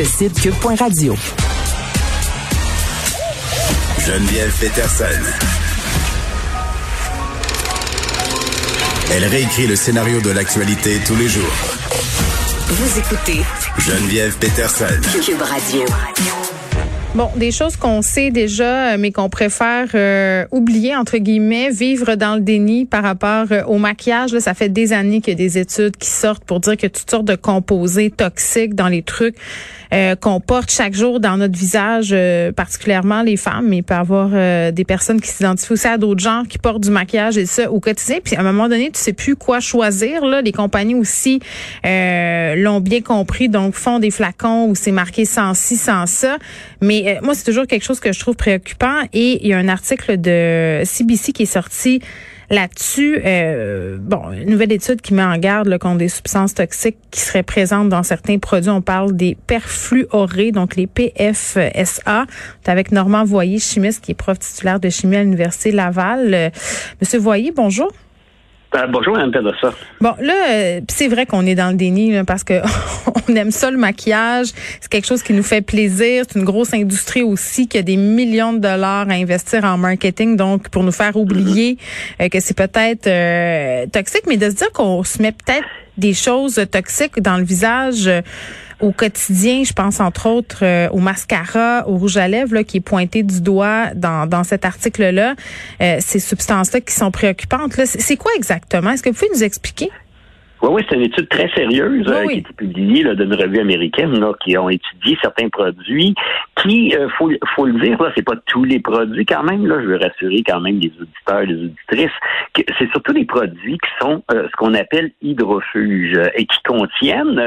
Le site cube.radio. Geneviève Peterson. Elle réécrit le scénario de l'actualité tous les jours. Vous écoutez Geneviève Peterson. Cube Radio. Bon, des choses qu'on sait déjà, euh, mais qu'on préfère euh, oublier, entre guillemets, vivre dans le déni par rapport euh, au maquillage. Là, ça fait des années qu'il y a des études qui sortent pour dire que toutes sortes de composés toxiques dans les trucs qu'on porte chaque jour dans notre visage, particulièrement les femmes, mais il peut y avoir des personnes qui s'identifient aussi à d'autres genres qui portent du maquillage et ça au quotidien. Puis à un moment donné, tu sais plus quoi choisir. Les compagnies aussi l'ont bien compris, donc font des flacons où c'est marqué sans ci, sans ça. Mais euh, moi, c'est toujours quelque chose que je trouve préoccupant. Et il y a un article de CBC qui est sorti là-dessus. Euh, bon, une nouvelle étude qui met en garde le contre des substances toxiques qui seraient présentes dans certains produits. On parle des perfluorés, donc les PFSA. Avec Normand Voyer, chimiste, qui est prof titulaire de chimie à l'Université Laval. Euh, Monsieur Voyer, bonjour. Ben, bonjour, Mme. Bon, là, euh, c'est vrai qu'on est dans le déni parce que on aime ça le maquillage. C'est quelque chose qui nous fait plaisir. C'est une grosse industrie aussi qui a des millions de dollars à investir en marketing, donc pour nous faire oublier euh, que c'est peut-être euh, toxique, mais de se dire qu'on se met peut-être des choses toxiques dans le visage au quotidien. Je pense entre autres euh, au mascara, au rouge à lèvres là, qui est pointé du doigt dans, dans cet article-là. Euh, ces substances-là qui sont préoccupantes. C'est quoi exactement? Est-ce que vous pouvez nous expliquer? Oui, oui, c'est une étude très sérieuse euh, qui a été publiée là, d'une revue américaine là, qui ont étudié certains produits qui, euh, faut, faut le dire, là, c'est pas tous les produits quand même. Là, je veux rassurer quand même les auditeurs, les auditrices, que c'est surtout des produits qui sont euh, ce qu'on appelle hydrofuges et qui contiennent,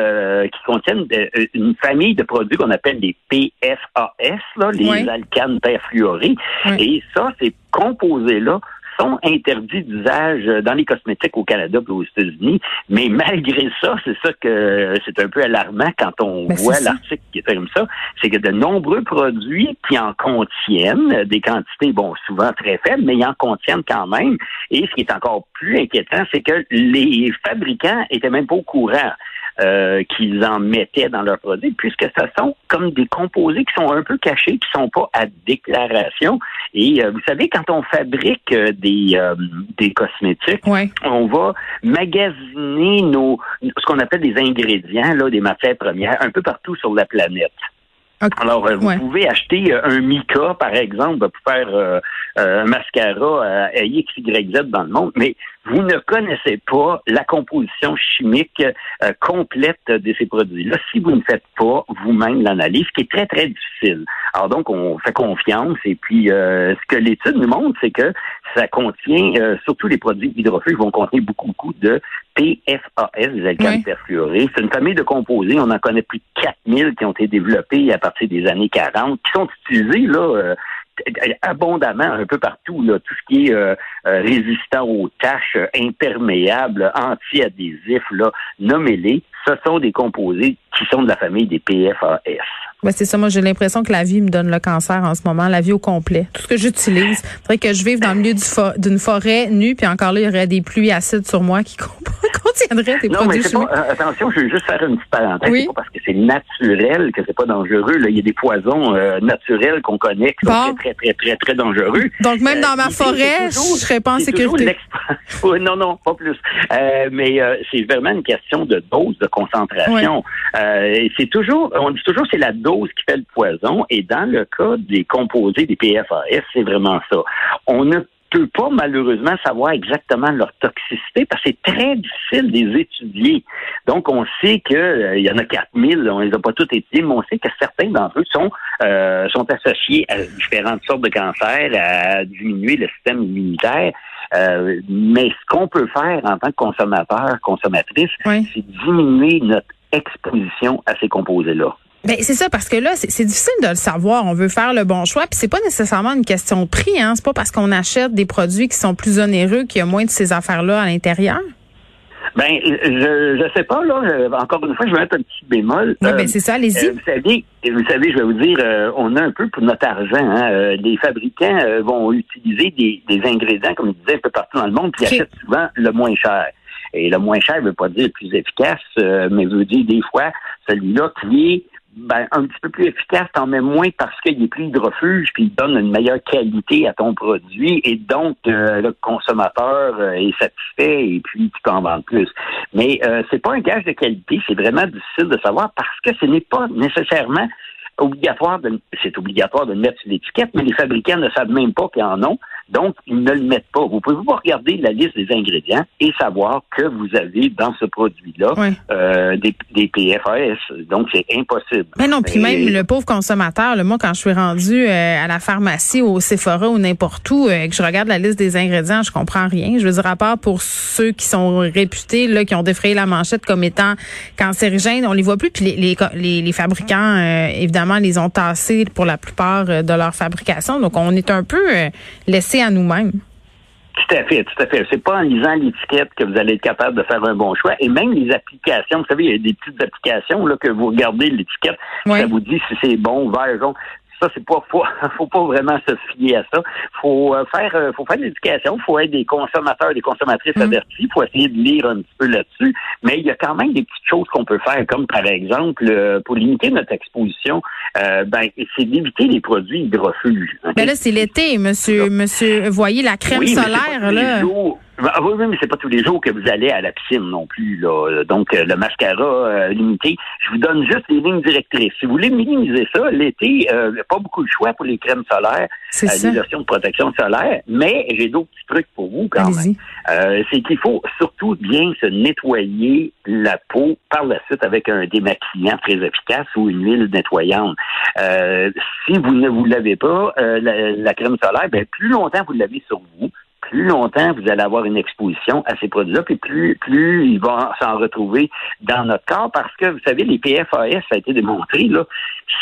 qui contiennent une famille de produits qu'on appelle les PFAS, là, les alcanes perfluorés. Et ça, ces composés-là sont interdits d'usage dans les cosmétiques au Canada et aux États-Unis. Mais malgré ça, c'est ça que c'est un peu alarmant quand on ben, voit l'article qui est comme ça, c'est que de nombreux produits qui en contiennent des quantités, bon, souvent très faibles, mais ils en contiennent quand même. Et ce qui est encore plus inquiétant, c'est que les fabricants étaient même pas au courant. Euh, qu'ils en mettaient dans leurs produits, puisque ce sont comme des composés qui sont un peu cachés, qui sont pas à déclaration. Et euh, vous savez, quand on fabrique euh, des, des cosmétiques, on va magasiner nos ce qu'on appelle des ingrédients, là, des matières premières, un peu partout sur la planète. Alors, vous pouvez acheter un mica, par exemple, pour faire un mascara à X, Y, Z dans le monde, mais vous ne connaissez pas la composition chimique euh, complète de ces produits-là. Si vous ne faites pas vous-même l'analyse, qui est très, très difficile. Alors donc, on fait confiance et puis euh, ce que l'étude nous montre, c'est que ça contient, euh, surtout les produits hydrophiles vont contenir beaucoup, beaucoup de PFAS, des alcanes perfluorés. C'est une famille de composés, on en connaît plus de 4000 qui ont été développés à partir des années 40, qui sont utilisés là abondamment un peu partout, là, tout ce qui est euh, euh, résistant aux taches, euh, imperméable, anti-adhésif, là, nommez-les, ce sont des composés qui sont de la famille des PFAS. Ben c'est ça, moi j'ai l'impression que la vie me donne le cancer en ce moment, la vie au complet. Tout ce que j'utilise, faudrait que je vive dans le milieu d'une forêt nue, puis encore là, il y aurait des pluies acides sur moi qui contiendraient des non, produits mais pas, attention, je veux juste faire une petite parenthèse. Oui. pas parce que c'est naturel que c'est pas dangereux. Là. Il y a des poisons euh, naturels qu'on connaît qui sont très, très, très, très, dangereux. Donc même dans ma euh, forêt, je serais pas en sécurité. non, non, pas plus. Euh, mais c'est vraiment une question de dose, de concentration. c'est toujours, on dit toujours c'est la dose qui fait le poison. Et dans le cas des composés des PFAS, c'est vraiment ça. On ne peut pas malheureusement savoir exactement leur toxicité parce que c'est très difficile de les étudier. Donc, on sait qu'il euh, y en a 4000, on les a pas tous étudiés, mais on sait que certains d'entre eux sont, euh, sont associés à différentes sortes de cancers, à diminuer le système immunitaire. Euh, mais ce qu'on peut faire en tant que consommateur, consommatrice, c'est diminuer notre exposition à ces composés-là. Ben c'est ça parce que là c'est difficile de le savoir. On veut faire le bon choix puis c'est pas nécessairement une question de prix. Hein. C'est pas parce qu'on achète des produits qui sont plus onéreux qu'il y a moins de ces affaires là à l'intérieur. Ben, je je sais pas là. Encore une fois, je vais mettre un petit bémol. Oui, ben c'est ça. Allez-y. vous savez, vous savez, je vais vous dire, on a un peu pour notre argent. Hein, les fabricants vont utiliser des, des ingrédients, comme je disais, un peu partout dans le monde, puis achètent souvent le moins cher. Et le moins cher ne veut pas dire le plus efficace, mais veut dire des fois celui-là qui est ben, un petit peu plus efficace, t'en mets moins parce qu'il est plus hydrofuge, puis il donne une meilleure qualité à ton produit, et donc euh, le consommateur euh, est satisfait et puis tu peux en vendre plus. Mais euh, c'est pas un gage de qualité, c'est vraiment difficile de savoir parce que ce n'est pas nécessairement obligatoire de c'est obligatoire de mettre sur l'étiquette, mais les fabricants ne savent même pas qu'ils en ont. Donc, ils ne le mettent pas. Vous pouvez pas regarder la liste des ingrédients et savoir que vous avez dans ce produit-là euh, des, des, PFAS. Donc, c'est impossible. Mais non, puis même le pauvre consommateur, le moi, quand je suis rendu euh, à la pharmacie, au Sephora ou n'importe où, euh, que je regarde la liste des ingrédients, je comprends rien. Je veux dire, à part pour ceux qui sont réputés, là, qui ont défrayé la manchette comme étant cancérigènes, on les voit plus. Puis les, les, les, fabricants, évidemment, les ont tassés pour la plupart de leur fabrication. Donc, on est un peu laissé à nous-mêmes. Tout à fait, tout à fait. C'est pas en lisant l'étiquette que vous allez être capable de faire un bon choix. Et même les applications, vous savez, il y a des petites applications là que vous regardez l'étiquette, ça vous dit si c'est bon, vert, jaune ça, c'est pas, faut, faut pas vraiment se fier à ça. Faut euh, faire, euh, faut faire de l'éducation. Faut être des consommateurs, des consommatrices avertis. Mm. avertis. Faut essayer de lire un petit peu là-dessus. Mais il y a quand même des petites choses qu'on peut faire, comme par exemple, euh, pour limiter notre exposition, ben, c'est d'éviter les produits hydrofuges. Ben là, c'est l'été, monsieur, monsieur. Voyez la crème solaire, là. Ah oui, oui, mais c'est pas tous les jours que vous allez à la piscine non plus. Là. Donc, euh, le mascara euh, limité, je vous donne juste les lignes directrices. Si vous voulez minimiser ça, l'été, euh, pas beaucoup de choix pour les crèmes solaires, euh, les lotions de protection solaire, mais j'ai d'autres petits trucs pour vous quand même. c'est qu'il faut surtout bien se nettoyer la peau par la suite avec un démaquillant très efficace ou une huile nettoyante. si vous ne vous l'avez pas, la, la, crème solaire, ben, plus longtemps vous l'avez sur vous, plus longtemps vous allez avoir une exposition à ces produits-là, puis plus, plus ils vont s'en retrouver dans notre corps, parce que, vous savez, les PFAS, ça a été démontré, là,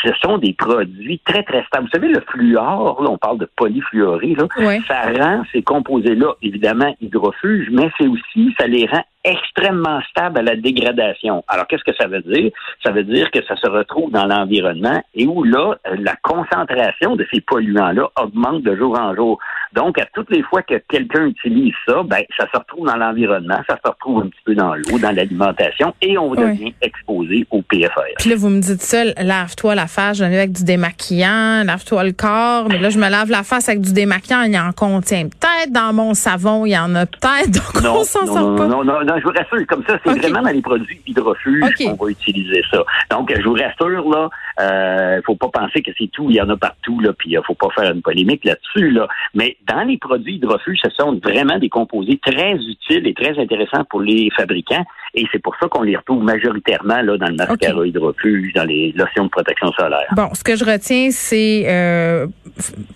ce sont des produits très, très stables. Vous savez, le fluor, là, on parle de polyfluoré, là, ça rend ces composés-là, évidemment, hydrofuges, mais c'est aussi, ça les rend extrêmement stable à la dégradation. Alors, qu'est-ce que ça veut dire? Ça veut dire que ça se retrouve dans l'environnement et où là, la concentration de ces polluants-là augmente de jour en jour. Donc, à toutes les fois que quelqu'un utilise ça, ben, ça se retrouve dans l'environnement, ça se retrouve un petit peu dans l'eau, dans l'alimentation et on devient exposé au PFAS. Puis là, vous me dites ça, lave-toi la face, je avec du démaquillant, lave-toi le corps, mais là, je me lave la face avec du démaquillant, il y en contient peut-être dans mon savon, il y en a peut-être, donc non, on s'en sort pas. Non, non, non, je vous rassure, comme ça, c'est vraiment dans les produits hydrofuges qu'on va utiliser ça. Donc, je vous rassure, là, euh, faut pas penser que c'est tout, il y en a partout, là, puis il euh, faut pas faire une polémique là-dessus, là. Mais dans les produits hydrofuges, ce sont vraiment des composés très utiles et très intéressants pour les fabricants, et c'est pour ça qu'on les retrouve majoritairement là dans le mascara hydrofuge, dans les lotions de protection solaire. Bon, ce que je retiens, c'est euh,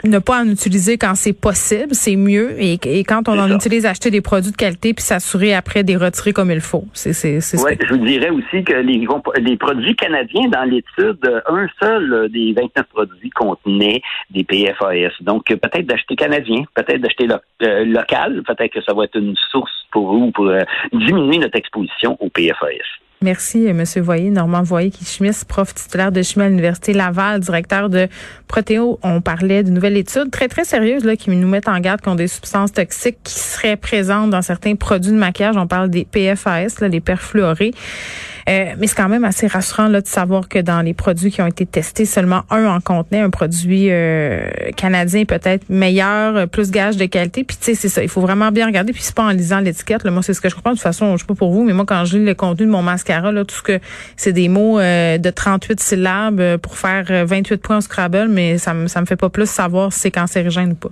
ne pas en utiliser quand c'est possible, c'est mieux, et, quand on en utilise, acheter des produits de qualité puis s'assurer après des retirer comme il faut. C'est, c'est, ouais, je vous dirais aussi que les, les produits canadiens dans l'étude un seul euh, des 29 produits contenait des PFAS. Donc, euh, peut-être d'acheter canadien, peut-être d'acheter euh, local, peut-être que ça va être une source pour vous pour diminuer notre exposition aux PFAS. Merci, M. Voyer, Normand Voyer, qui Schmiss, prof titulaire de chimie à l'Université Laval, directeur de Protéo. On parlait d'une nouvelle étude très, très sérieuse là, qui nous met en garde contre des substances toxiques qui seraient présentes dans certains produits de maquillage. On parle des PFAS, là, les perfluorés. Euh, mais c'est quand même assez rassurant là, de savoir que dans les produits qui ont été testés, seulement un en contenait un produit euh, canadien peut-être meilleur, euh, plus gage de qualité. Puis tu sais, c'est ça. Il faut vraiment bien regarder. Puis c'est pas en lisant l'étiquette. Moi, c'est ce que je comprends. De toute façon, je sais pas pour vous, mais moi, quand lis le contenu de mon mascara, là, tout ce que c'est des mots de 38 syllabes pour faire 28 points au Scrabble, mais ça me ça me fait pas plus savoir si c'est cancérigène ou pas.